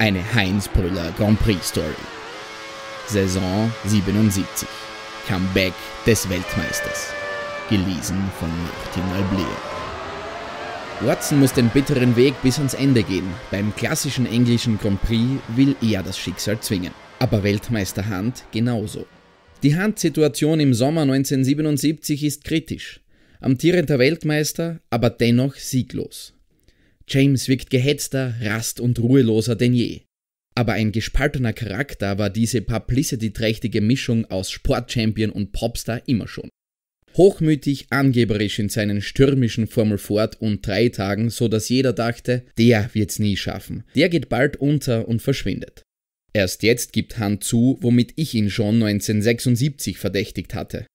Eine Heinz Brüller Grand Prix Story. Saison 77. Comeback des Weltmeisters. Gelesen von Martin Alblier. Watson muss den bitteren Weg bis ans Ende gehen. Beim klassischen englischen Grand Prix will er das Schicksal zwingen. Aber Weltmeister Hunt genauso. Die Hunt-Situation im Sommer 1977 ist kritisch. Amtierender Weltmeister, aber dennoch sieglos. James wirkt gehetzter, rast- und ruheloser denn je. Aber ein gespaltener Charakter war diese publicity-trächtige Mischung aus Sportchampion und Popstar immer schon. Hochmütig, angeberisch in seinen stürmischen Formel Ford und drei Tagen, so dass jeder dachte, der wird's nie schaffen. Der geht bald unter und verschwindet. Erst jetzt gibt Hand zu, womit ich ihn schon 1976 verdächtigt hatte.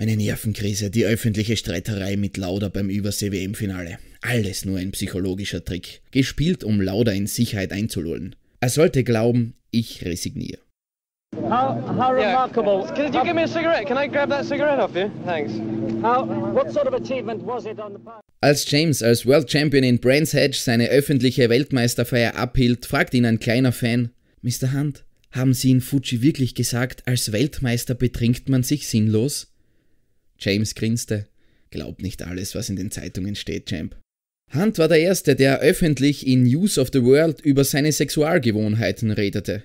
Meine Nervenkrise, die öffentliche Streiterei mit Lauder beim Übersee-WM-Finale. Alles nur ein psychologischer Trick, gespielt, um Lauder in Sicherheit einzulullen. Er sollte glauben, ich resigniere. How, how remarkable. Can you give me a cigarette? Can I grab that cigarette off you? Thanks. How, what sort of achievement was it on the part? Als James als World Champion in Brands Hatch seine öffentliche Weltmeisterfeier abhielt, fragt ihn ein kleiner Fan: Mr. Hunt, haben Sie in Fuji wirklich gesagt, als Weltmeister betrinkt man sich sinnlos? James grinste. Glaub nicht alles, was in den Zeitungen steht, Champ. Hunt war der Erste, der öffentlich in News of the World über seine Sexualgewohnheiten redete.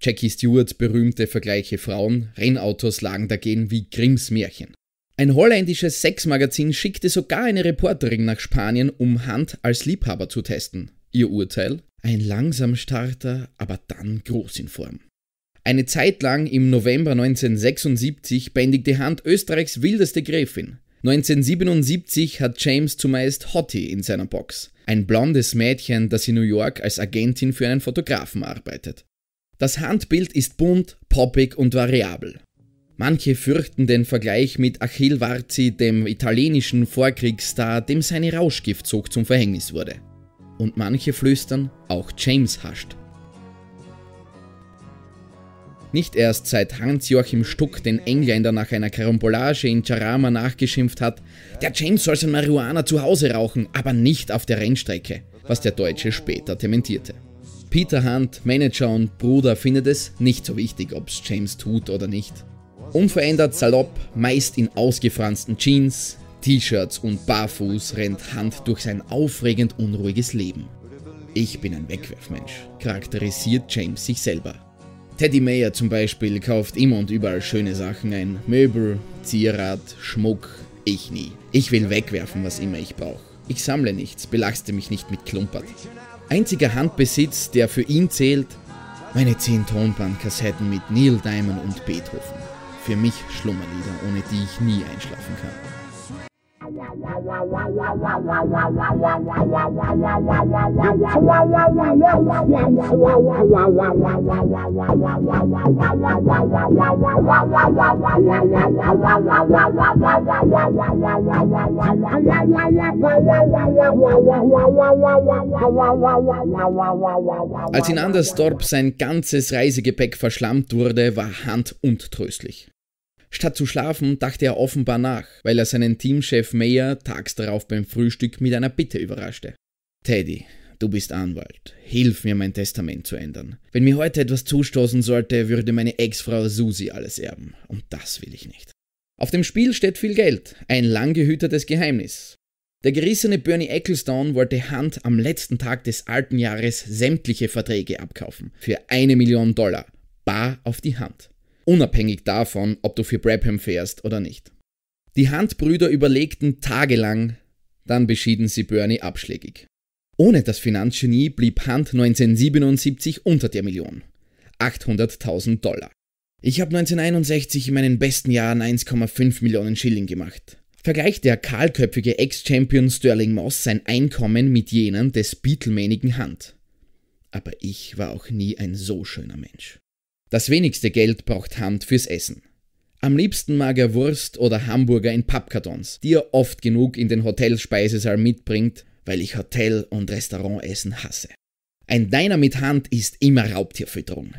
Jackie Stewart berühmte Vergleiche Frauen, Rennautos lagen dagegen wie Grimms Märchen. Ein holländisches Sexmagazin schickte sogar eine Reporterin nach Spanien, um Hunt als Liebhaber zu testen. Ihr Urteil? Ein langsam Starter, aber dann groß in Form. Eine Zeit lang im November 1976 bändigte Hunt Österreichs wildeste Gräfin. 1977 hat James zumeist Hottie in seiner Box. Ein blondes Mädchen, das in New York als Agentin für einen Fotografen arbeitet. Das Handbild ist bunt, poppig und variabel. Manche fürchten den Vergleich mit Achille Varzi, dem italienischen Vorkriegsstar, dem seine Rauschgiftzucht zum Verhängnis wurde. Und manche flüstern, auch James hascht. Nicht erst seit Hans-Joachim Stuck den Engländer nach einer Karambolage in Jarama nachgeschimpft hat, der James soll sein Marihuana zu Hause rauchen, aber nicht auf der Rennstrecke, was der Deutsche später dementierte. Peter Hunt, Manager und Bruder, findet es nicht so wichtig, ob's James tut oder nicht. Unverändert salopp, meist in ausgefransten Jeans, T-Shirts und barfuß rennt Hunt durch sein aufregend unruhiges Leben. Ich bin ein Wegwerfmensch, charakterisiert James sich selber. Teddy Mayer zum Beispiel kauft immer und überall schöne Sachen ein. Möbel, Zierat, Schmuck. Ich nie. Ich will wegwerfen, was immer ich brauche. Ich sammle nichts, belaste mich nicht mit Klumpert. Einziger Handbesitz, der für ihn zählt, meine 10 Tonbandkassetten mit Neil Diamond und Beethoven. Für mich Schlummerlieder, ohne die ich nie einschlafen kann. Als in Andersdorp sein ganzes Reisegepäck verschlammt wurde, war Hand untröstlich. Statt zu schlafen, dachte er offenbar nach, weil er seinen Teamchef Mayer tags darauf beim Frühstück mit einer Bitte überraschte. Teddy, du bist Anwalt. Hilf mir, mein Testament zu ändern. Wenn mir heute etwas zustoßen sollte, würde meine Ex-Frau Susi alles erben. Und das will ich nicht. Auf dem Spiel steht viel Geld, ein lang gehütetes Geheimnis. Der gerissene Bernie Ecclestone wollte Hunt am letzten Tag des alten Jahres sämtliche Verträge abkaufen. Für eine Million Dollar. Bar auf die Hand unabhängig davon, ob du für Brabham fährst oder nicht. Die Handbrüder überlegten tagelang, dann beschieden sie Bernie abschlägig. Ohne das Finanzgenie blieb Hunt 1977 unter der Million. 800.000 Dollar. Ich habe 1961 in meinen besten Jahren 1,5 Millionen Schilling gemacht. Vergleicht der kahlköpfige Ex-Champion Sterling Moss sein Einkommen mit jenen des beatlemanigen Hunt. Aber ich war auch nie ein so schöner Mensch. Das wenigste Geld braucht Hand fürs Essen. Am liebsten mag er Wurst oder Hamburger in Pappkartons, die er oft genug in den Hotelspeisesaal mitbringt, weil ich Hotel- und Restaurantessen hasse. Ein Diner mit Hand ist immer Raubtierfütterung.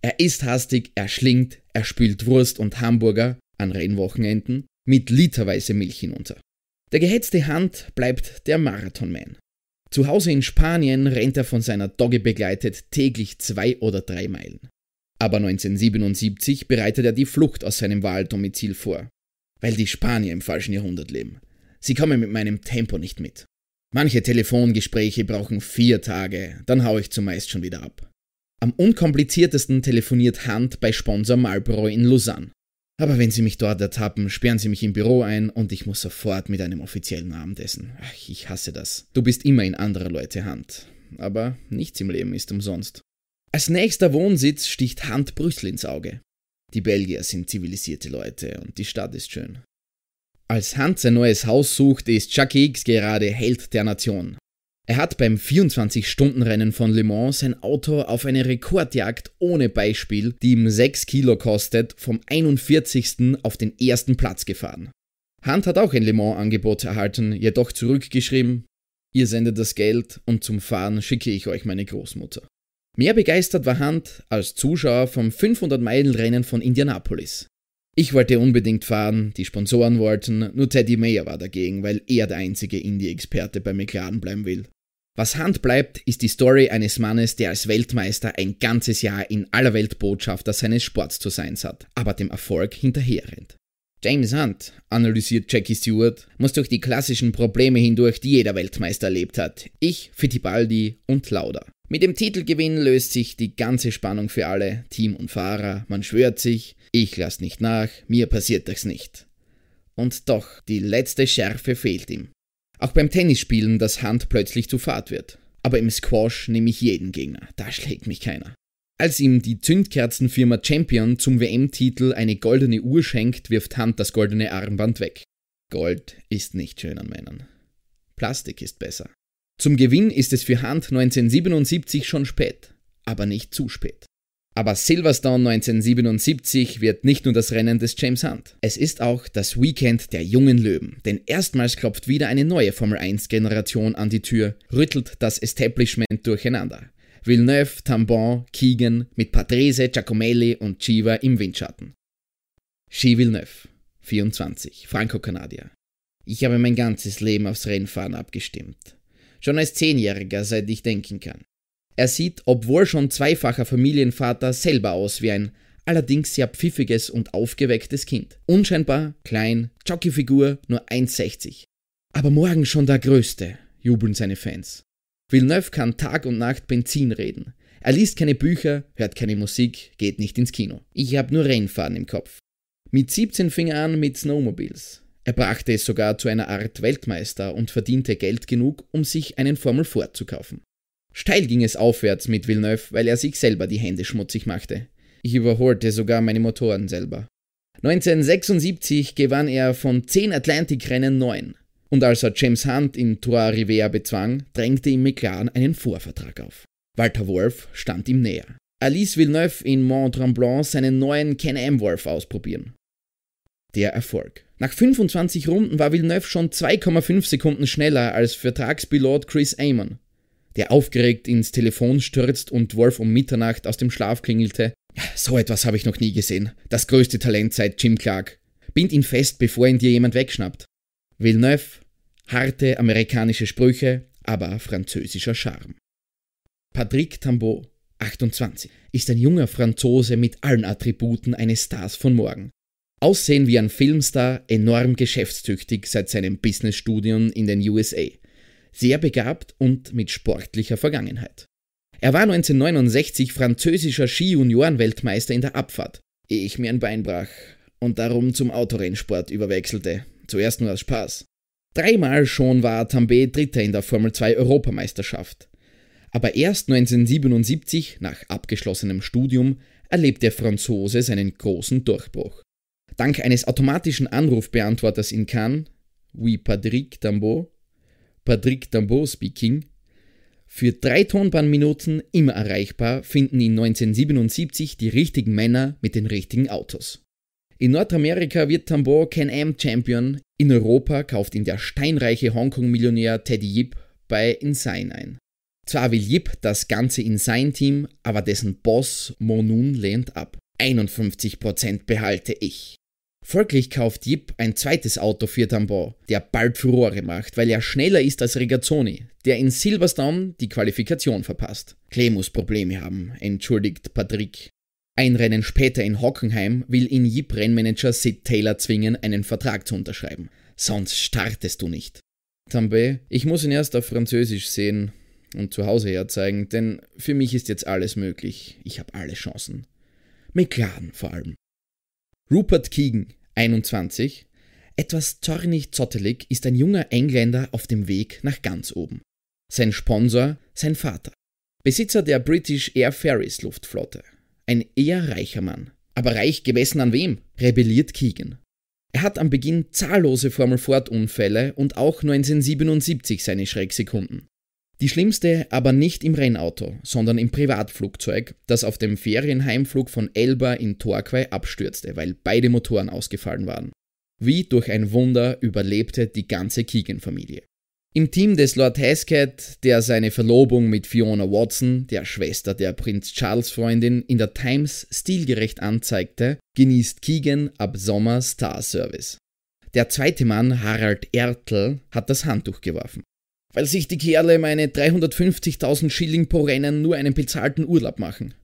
Er isst hastig, er schlingt, er spült Wurst und Hamburger an Rennwochenenden mit literweise Milch hinunter. Der gehetzte Hand bleibt der Marathonman. Zu Hause in Spanien rennt er von seiner Dogge begleitet täglich zwei oder drei Meilen. Aber 1977 bereitet er die Flucht aus seinem Wahldomizil vor. Weil die Spanier im falschen Jahrhundert leben. Sie kommen mit meinem Tempo nicht mit. Manche Telefongespräche brauchen vier Tage, dann hau ich zumeist schon wieder ab. Am unkompliziertesten telefoniert Hunt bei Sponsor Marlboro in Lausanne. Aber wenn Sie mich dort ertappen, sperren Sie mich im Büro ein und ich muss sofort mit einem offiziellen Abendessen. Ach, ich hasse das. Du bist immer in anderer Leute Hand. Aber nichts im Leben ist umsonst. Als nächster Wohnsitz sticht Hand Brüssel ins Auge. Die Belgier sind zivilisierte Leute und die Stadt ist schön. Als Hunt sein neues Haus sucht, ist Chuck Hicks gerade Held der Nation. Er hat beim 24-Stunden-Rennen von Le Mans sein Auto auf eine Rekordjagd ohne Beispiel, die ihm 6 Kilo kostet, vom 41. auf den ersten Platz gefahren. Hunt hat auch ein Le Mans-Angebot erhalten, jedoch zurückgeschrieben, ihr sendet das Geld und zum Fahren schicke ich euch meine Großmutter. Mehr begeistert war Hunt als Zuschauer vom 500-Meilen-Rennen von Indianapolis. Ich wollte unbedingt fahren, die Sponsoren wollten, nur Teddy Mayer war dagegen, weil er der einzige Indie-Experte bei McLaren bleiben will. Was Hand bleibt, ist die Story eines Mannes, der als Weltmeister ein ganzes Jahr in aller Welt Botschafter seines Sports zu sein hat, aber dem Erfolg hinterherrennt. James Hunt, analysiert Jackie Stewart, muss durch die klassischen Probleme hindurch, die jeder Weltmeister erlebt hat. Ich, Fittipaldi und Lauda. Mit dem Titelgewinn löst sich die ganze Spannung für alle, Team und Fahrer, man schwört sich, ich lass nicht nach, mir passiert das nicht. Und doch, die letzte Schärfe fehlt ihm. Auch beim Tennisspielen, das Hand plötzlich zu Fahrt wird. Aber im Squash nehme ich jeden Gegner, da schlägt mich keiner. Als ihm die Zündkerzenfirma Champion zum WM-Titel eine goldene Uhr schenkt, wirft Hand das goldene Armband weg. Gold ist nicht schön an Männern. Plastik ist besser. Zum Gewinn ist es für Hand 1977 schon spät, aber nicht zu spät. Aber Silverstone 1977 wird nicht nur das Rennen des James Hunt. Es ist auch das Weekend der jungen Löwen, denn erstmals klopft wieder eine neue Formel 1 Generation an die Tür, rüttelt das Establishment durcheinander. Villeneuve, Tambon, Keegan mit Patrese, Giacomelli und Chiva im Windschatten. Ski Villeneuve, 24, Franco-Kanadier. Ich habe mein ganzes Leben aufs Rennfahren abgestimmt. Schon als Zehnjähriger, seit ich denken kann. Er sieht, obwohl schon zweifacher Familienvater, selber aus wie ein allerdings sehr pfiffiges und aufgewecktes Kind. Unscheinbar, klein, Jockeyfigur, nur 1,60. Aber morgen schon der Größte, jubeln seine Fans. Villeneuve kann Tag und Nacht Benzin reden. Er liest keine Bücher, hört keine Musik, geht nicht ins Kino. Ich habe nur Rennfahren im Kopf. Mit 17 fing er an mit Snowmobiles. Er brachte es sogar zu einer Art Weltmeister und verdiente Geld genug, um sich einen Formel Ford zu kaufen. Steil ging es aufwärts mit Villeneuve, weil er sich selber die Hände schmutzig machte. Ich überholte sogar meine Motoren selber. 1976 gewann er von 10 Atlantic-Rennen 9. Und als er James Hunt in Trois Rivera bezwang, drängte ihm McLaren einen Vorvertrag auf. Walter Wolf stand ihm näher. Er ließ Villeneuve in Mont Tremblant seinen neuen Can-Am Wolf ausprobieren. Der Erfolg. Nach 25 Runden war Villeneuve schon 2,5 Sekunden schneller als Vertragspilot Chris Amon der aufgeregt ins Telefon stürzt und Wolf um Mitternacht aus dem Schlaf klingelte. So etwas habe ich noch nie gesehen. Das größte Talent seit Jim Clark. Bind ihn fest, bevor ihn dir jemand wegschnappt. Villeneuve, harte amerikanische Sprüche, aber französischer Charme. Patrick Tambo, 28, ist ein junger Franzose mit allen Attributen eines Stars von morgen. Aussehen wie ein Filmstar, enorm geschäftstüchtig seit seinem Businessstudium in den USA sehr begabt und mit sportlicher Vergangenheit. Er war 1969 französischer Ski-Junioren-Weltmeister in der Abfahrt, ehe ich mir ein Bein brach und darum zum Autorennsport überwechselte. Zuerst nur aus Spaß. Dreimal schon war Tambay Dritter in der Formel 2 Europameisterschaft. Aber erst 1977, nach abgeschlossenem Studium, erlebt der Franzose seinen großen Durchbruch. Dank eines automatischen Anrufbeantworters in Cannes, wie Patrick Tambo, Patrick Dambeau speaking. Für drei Tonbahnminuten immer erreichbar finden ihn 1977 die richtigen Männer mit den richtigen Autos. In Nordamerika wird Tambo Can-Am Champion, in Europa kauft ihn der steinreiche Hongkong-Millionär Teddy Yip bei Insign ein. Zwar will Yip das Ganze in sein Team, aber dessen Boss Monun lehnt ab. 51% behalte ich. Folglich kauft Jip ein zweites Auto für Tambon, der bald Furore macht, weil er schneller ist als Regazzoni, der in Silverstone die Qualifikation verpasst. Klee muss Probleme haben, entschuldigt Patrick. Ein Rennen später in Hockenheim will ihn Jip-Rennmanager Sid Taylor zwingen, einen Vertrag zu unterschreiben. Sonst startest du nicht. Tambe, ich muss ihn erst auf Französisch sehen und zu Hause herzeigen, denn für mich ist jetzt alles möglich. Ich habe alle Chancen. McLaren vor allem. Rupert Keegan, 21, etwas zornig-zottelig, ist ein junger Engländer auf dem Weg nach ganz oben. Sein Sponsor, sein Vater. Besitzer der British Air Ferries Luftflotte. Ein eher reicher Mann. Aber reich gemessen an wem? rebelliert Keegan. Er hat am Beginn zahllose Formel-Ford-Unfälle und auch 1977 seine Schrecksekunden. Die schlimmste aber nicht im Rennauto, sondern im Privatflugzeug, das auf dem Ferienheimflug von Elba in Torquay abstürzte, weil beide Motoren ausgefallen waren. Wie durch ein Wunder überlebte die ganze Keegan-Familie. Im Team des Lord Hesketh, der seine Verlobung mit Fiona Watson, der Schwester der Prinz Charles Freundin, in der Times stilgerecht anzeigte, genießt Keegan ab Sommer Star Service. Der zweite Mann, Harald Ertl, hat das Handtuch geworfen weil sich die Kerle meine 350.000 Schilling pro Rennen nur einen bezahlten Urlaub machen.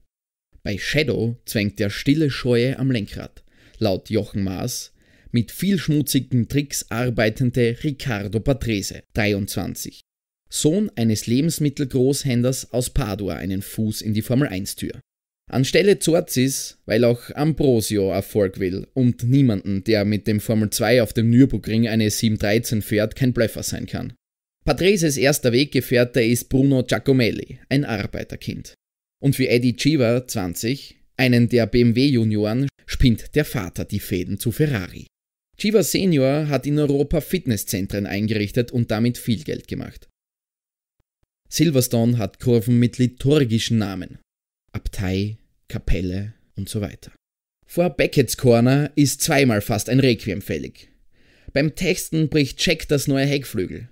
Bei Shadow zwängt der stille Scheue am Lenkrad, laut Jochen Maas, mit viel schmutzigen Tricks arbeitende Riccardo Patrese, 23. Sohn eines Lebensmittelgroßhändlers aus Padua einen Fuß in die Formel 1 Tür. Anstelle Zorzis, weil auch Ambrosio Erfolg will und niemanden, der mit dem Formel 2 auf dem Nürburgring eine 713 fährt, kein Blöffer sein kann. Patreses erster Weggefährte ist Bruno Giacomelli, ein Arbeiterkind. Und für Eddie Chiva, 20, einen der BMW-Junioren, spinnt der Vater die Fäden zu Ferrari. Chiva Senior hat in Europa Fitnesszentren eingerichtet und damit viel Geld gemacht. Silverstone hat Kurven mit liturgischen Namen. Abtei, Kapelle und so weiter. Vor Beckett's Corner ist zweimal fast ein Requiem fällig. Beim Testen bricht Jack das neue Heckflügel.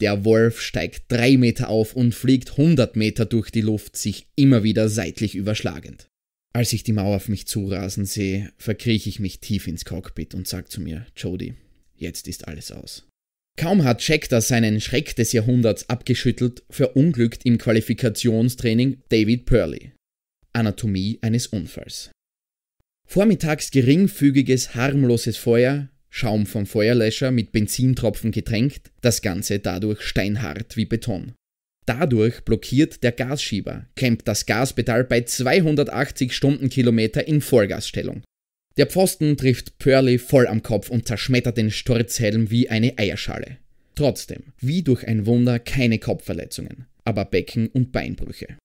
Der Wolf steigt drei Meter auf und fliegt 100 Meter durch die Luft, sich immer wieder seitlich überschlagend. Als ich die Mauer auf mich zurasen sehe, verkrieche ich mich tief ins Cockpit und sage zu mir, Jody, jetzt ist alles aus. Kaum hat Scheckter seinen Schreck des Jahrhunderts abgeschüttelt, verunglückt im Qualifikationstraining David Purley. Anatomie eines Unfalls. Vormittags geringfügiges, harmloses Feuer, Schaum vom Feuerlöscher mit Benzintropfen getränkt, das Ganze dadurch steinhart wie Beton. Dadurch blockiert der Gasschieber, klemmt das Gaspedal bei 280 Stundenkilometer in Vollgasstellung. Der Pfosten trifft Purley voll am Kopf und zerschmettert den Sturzhelm wie eine Eierschale. Trotzdem, wie durch ein Wunder, keine Kopfverletzungen, aber Becken- und Beinbrüche.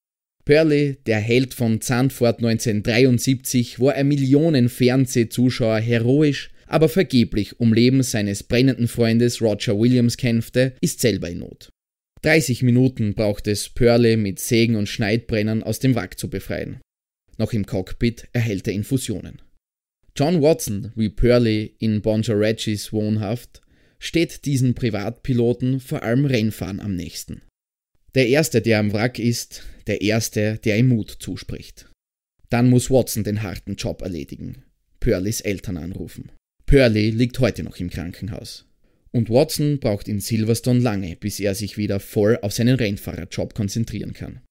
Purley, der Held von Zandvoort 1973, wo er Millionen Fernsehzuschauer heroisch aber vergeblich um Leben seines brennenden Freundes Roger Williams kämpfte, ist selber in Not. 30 Minuten braucht es Purley mit Sägen und Schneidbrennern aus dem Wrack zu befreien. Noch im Cockpit erhält er Infusionen. John Watson, wie Purley in Bonjoregis wohnhaft, steht diesen Privatpiloten vor allem Rennfahren am nächsten. Der Erste, der am Wrack ist, der Erste, der ihm Mut zuspricht. Dann muss Watson den harten Job erledigen, Purleys Eltern anrufen. Purley liegt heute noch im Krankenhaus. Und Watson braucht in Silverstone lange, bis er sich wieder voll auf seinen Rennfahrerjob konzentrieren kann.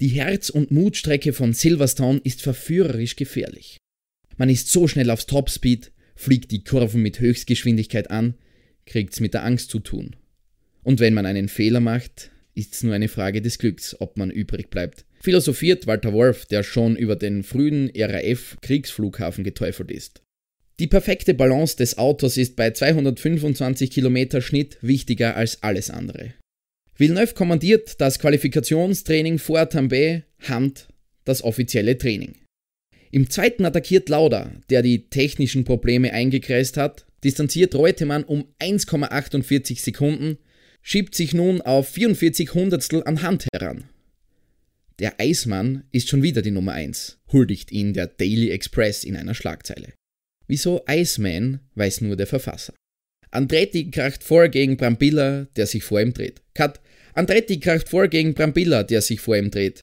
Die Herz- und Mutstrecke von Silverstone ist verführerisch gefährlich. Man ist so schnell aufs Topspeed, fliegt die Kurven mit Höchstgeschwindigkeit an, kriegt's mit der Angst zu tun. Und wenn man einen Fehler macht, ist's nur eine Frage des Glücks, ob man übrig bleibt. Philosophiert Walter Wolf, der schon über den frühen RAF Kriegsflughafen geteufelt ist. Die perfekte Balance des Autos ist bei 225 km Schnitt wichtiger als alles andere. Villeneuve kommandiert das Qualifikationstraining vor Tambay, Hand das offizielle Training. Im zweiten attackiert Lauda, der die technischen Probleme eingekreist hat, distanziert Reutemann um 1,48 Sekunden, schiebt sich nun auf 44 Hundertstel an Hand heran. Der Eismann ist schon wieder die Nummer 1, huldigt ihn der Daily Express in einer Schlagzeile. Wieso Iceman, weiß nur der Verfasser. Andretti kracht vor gegen Brambilla, der sich vor ihm dreht. Cut. Andretti kracht vor gegen Brambilla, der sich vor ihm dreht.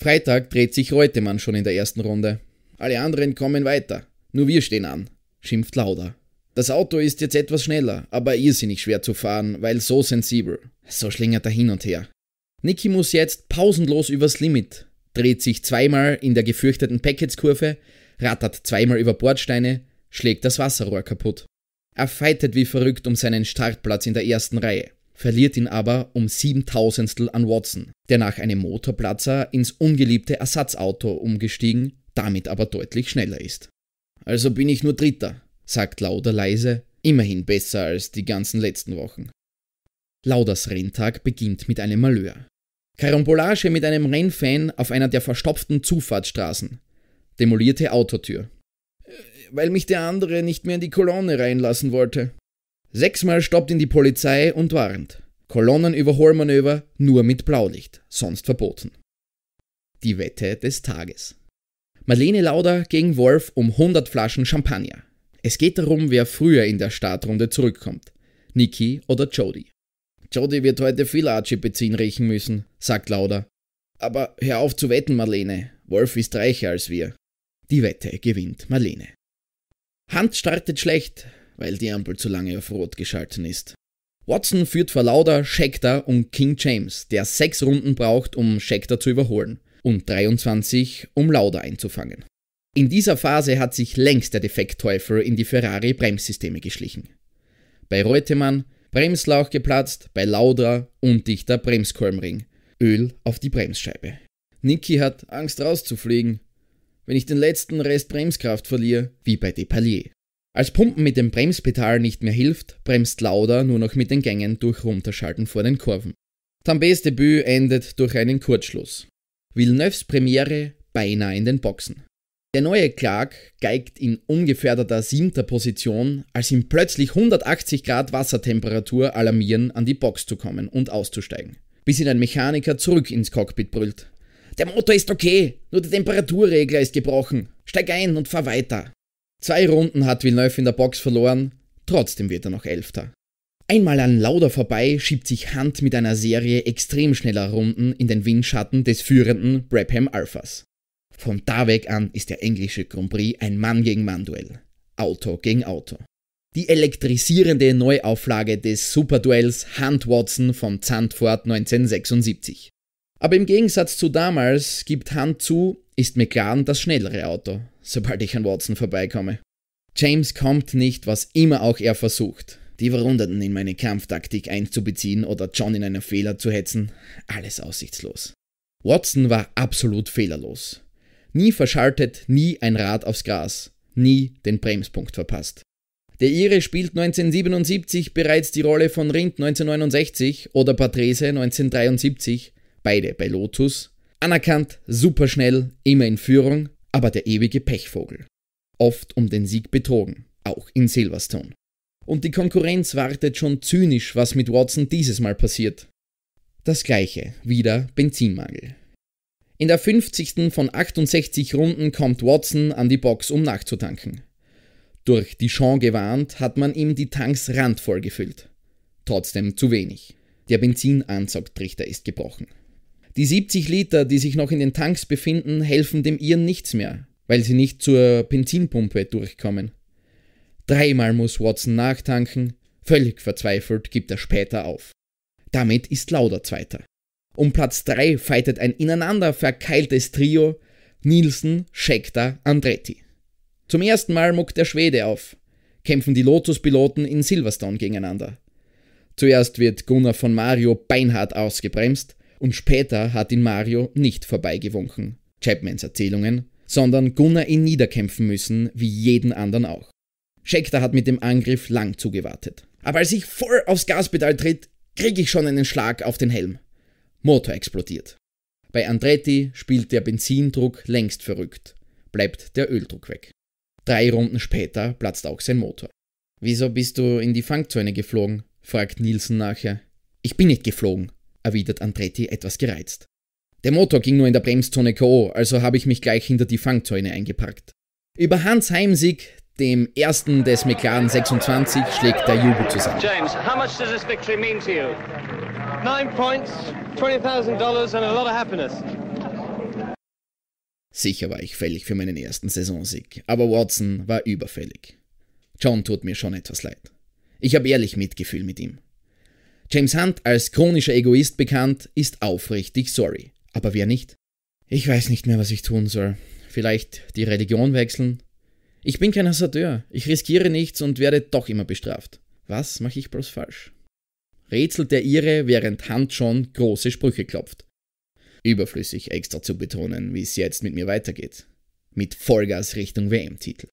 Freitag dreht sich Reutemann schon in der ersten Runde. Alle anderen kommen weiter. Nur wir stehen an, schimpft Lauda. Das Auto ist jetzt etwas schneller, aber irrsinnig schwer zu fahren, weil so sensibel. So schlingert er hin und her. Niki muss jetzt pausenlos übers Limit, dreht sich zweimal in der gefürchteten Packetskurve, rattert zweimal über Bordsteine, schlägt das Wasserrohr kaputt. Er fightet wie verrückt um seinen Startplatz in der ersten Reihe, verliert ihn aber um siebentausendstel an Watson, der nach einem Motorplatzer ins ungeliebte Ersatzauto umgestiegen, damit aber deutlich schneller ist. Also bin ich nur Dritter, sagt Lauder leise, immerhin besser als die ganzen letzten Wochen. Lauders Renntag beginnt mit einem Malheur. Karambolage mit einem Rennfan auf einer der verstopften Zufahrtsstraßen. Demolierte Autotür. Weil mich der andere nicht mehr in die Kolonne reinlassen wollte. Sechsmal stoppt ihn die Polizei und warnt. Kolonnenüberholmanöver nur mit Blaulicht, sonst verboten. Die Wette des Tages. Marlene Lauder gegen Wolf um 100 Flaschen Champagner. Es geht darum, wer früher in der Startrunde zurückkommt. Niki oder Jody. Jody wird heute viel Archie-Benzin riechen müssen, sagt Lauder. Aber hör auf zu wetten, Marlene. Wolf ist reicher als wir. Die Wette gewinnt Marlene. Hand startet schlecht, weil die Ampel zu lange auf Rot geschalten ist. Watson führt vor Lauder, Scheckter und King James, der sechs Runden braucht, um Scheckter zu überholen und 23, um Lauder einzufangen. In dieser Phase hat sich längst der Defektteufel in die Ferrari-Bremssysteme geschlichen. Bei Reutemann Bremslauch geplatzt, bei Lauda undichter Bremskolbenring, Öl auf die Bremsscheibe. Niki hat Angst rauszufliegen, wenn ich den letzten Rest Bremskraft verliere, wie bei Depalier. Als Pumpen mit dem Bremspedal nicht mehr hilft, bremst Lauda nur noch mit den Gängen durch Runterschalten vor den Kurven. Tambés Debüt endet durch einen Kurzschluss. Villeneuves Premiere beinahe in den Boxen. Der neue Clark geigt in ungefährdeter siebter Position, als ihm plötzlich 180 Grad Wassertemperatur alarmieren, an die Box zu kommen und auszusteigen. Bis ihn ein Mechaniker zurück ins Cockpit brüllt. Der Motor ist okay, nur der Temperaturregler ist gebrochen. Steig ein und fahr weiter. Zwei Runden hat Villeneuve in der Box verloren, trotzdem wird er noch Elfter. Einmal an Lauder vorbei schiebt sich Hunt mit einer Serie extrem schneller Runden in den Windschatten des führenden Brabham Alphas. Von da weg an ist der englische Grand Prix ein Mann gegen Mann Duell. Auto gegen Auto. Die elektrisierende Neuauflage des Superduells Hunt Watson von Zandvoort 1976. Aber im Gegensatz zu damals gibt Hunt zu, ist McLaren das schnellere Auto, sobald ich an Watson vorbeikomme. James kommt nicht, was immer auch er versucht. Die Verwundeten in meine Kampftaktik einzubeziehen oder John in einen Fehler zu hetzen, alles aussichtslos. Watson war absolut fehlerlos. Nie verschaltet, nie ein Rad aufs Gras, nie den Bremspunkt verpasst. Der Ire spielt 1977 bereits die Rolle von Rindt 1969 oder Patrese 1973, beide bei Lotus. Anerkannt, superschnell, immer in Führung, aber der ewige Pechvogel. Oft um den Sieg betrogen, auch in Silverstone. Und die Konkurrenz wartet schon zynisch, was mit Watson dieses Mal passiert. Das gleiche, wieder Benzinmangel. In der 50. von 68 Runden kommt Watson an die Box, um nachzutanken. Durch Dijon gewarnt, hat man ihm die Tanks randvoll gefüllt. Trotzdem zu wenig. Der Benzinansaugtrichter ist gebrochen. Die 70 Liter, die sich noch in den Tanks befinden, helfen dem Iren nichts mehr, weil sie nicht zur Benzinpumpe durchkommen. Dreimal muss Watson nachtanken, völlig verzweifelt gibt er später auf. Damit ist Lauder Zweiter. Um Platz 3 fightet ein ineinander verkeiltes Trio Nielsen, Scheckter, Andretti. Zum ersten Mal muckt der Schwede auf, kämpfen die Lotus-Piloten in Silverstone gegeneinander. Zuerst wird Gunnar von Mario beinhart ausgebremst und später hat ihn Mario nicht vorbeigewunken, Chapmans Erzählungen, sondern Gunnar ihn niederkämpfen müssen, wie jeden anderen auch. Scheckter hat mit dem Angriff lang zugewartet. Aber als ich voll aufs Gaspedal tritt, krieg ich schon einen Schlag auf den Helm. Motor explodiert. Bei Andretti spielt der Benzindruck längst verrückt, bleibt der Öldruck weg. Drei Runden später platzt auch sein Motor. Wieso bist du in die Fangzäune geflogen? fragt Nielsen nachher. Ich bin nicht geflogen, erwidert Andretti etwas gereizt. Der Motor ging nur in der Bremszone K.O., also habe ich mich gleich hinter die Fangzäune eingepackt. Über Hans Heimsieg, dem ersten des McLaren 26, schlägt der Jubel zusammen. James, how much does this victory mean to you? Nine points, $20,000 and a lot of happiness. Sicher war ich fällig für meinen ersten Saisonsieg, aber Watson war überfällig. John tut mir schon etwas leid. Ich habe ehrlich Mitgefühl mit ihm. James Hunt, als chronischer Egoist bekannt, ist aufrichtig sorry. Aber wer nicht? Ich weiß nicht mehr, was ich tun soll. Vielleicht die Religion wechseln? Ich bin kein Hasardeur. Ich riskiere nichts und werde doch immer bestraft. Was mache ich bloß falsch? Rätselt der Ihre, während Hunt schon große Sprüche klopft. Überflüssig extra zu betonen, wie es jetzt mit mir weitergeht. Mit Vollgas Richtung WM-Titel.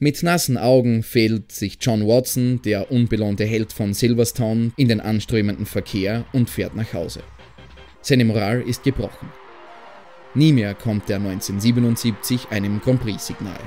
Mit nassen Augen fehlt sich John Watson, der unbelohnte Held von Silverstone, in den anströmenden Verkehr und fährt nach Hause. Seine Moral ist gebrochen. Nie mehr kommt er 1977 einem Grand Prix-Signal.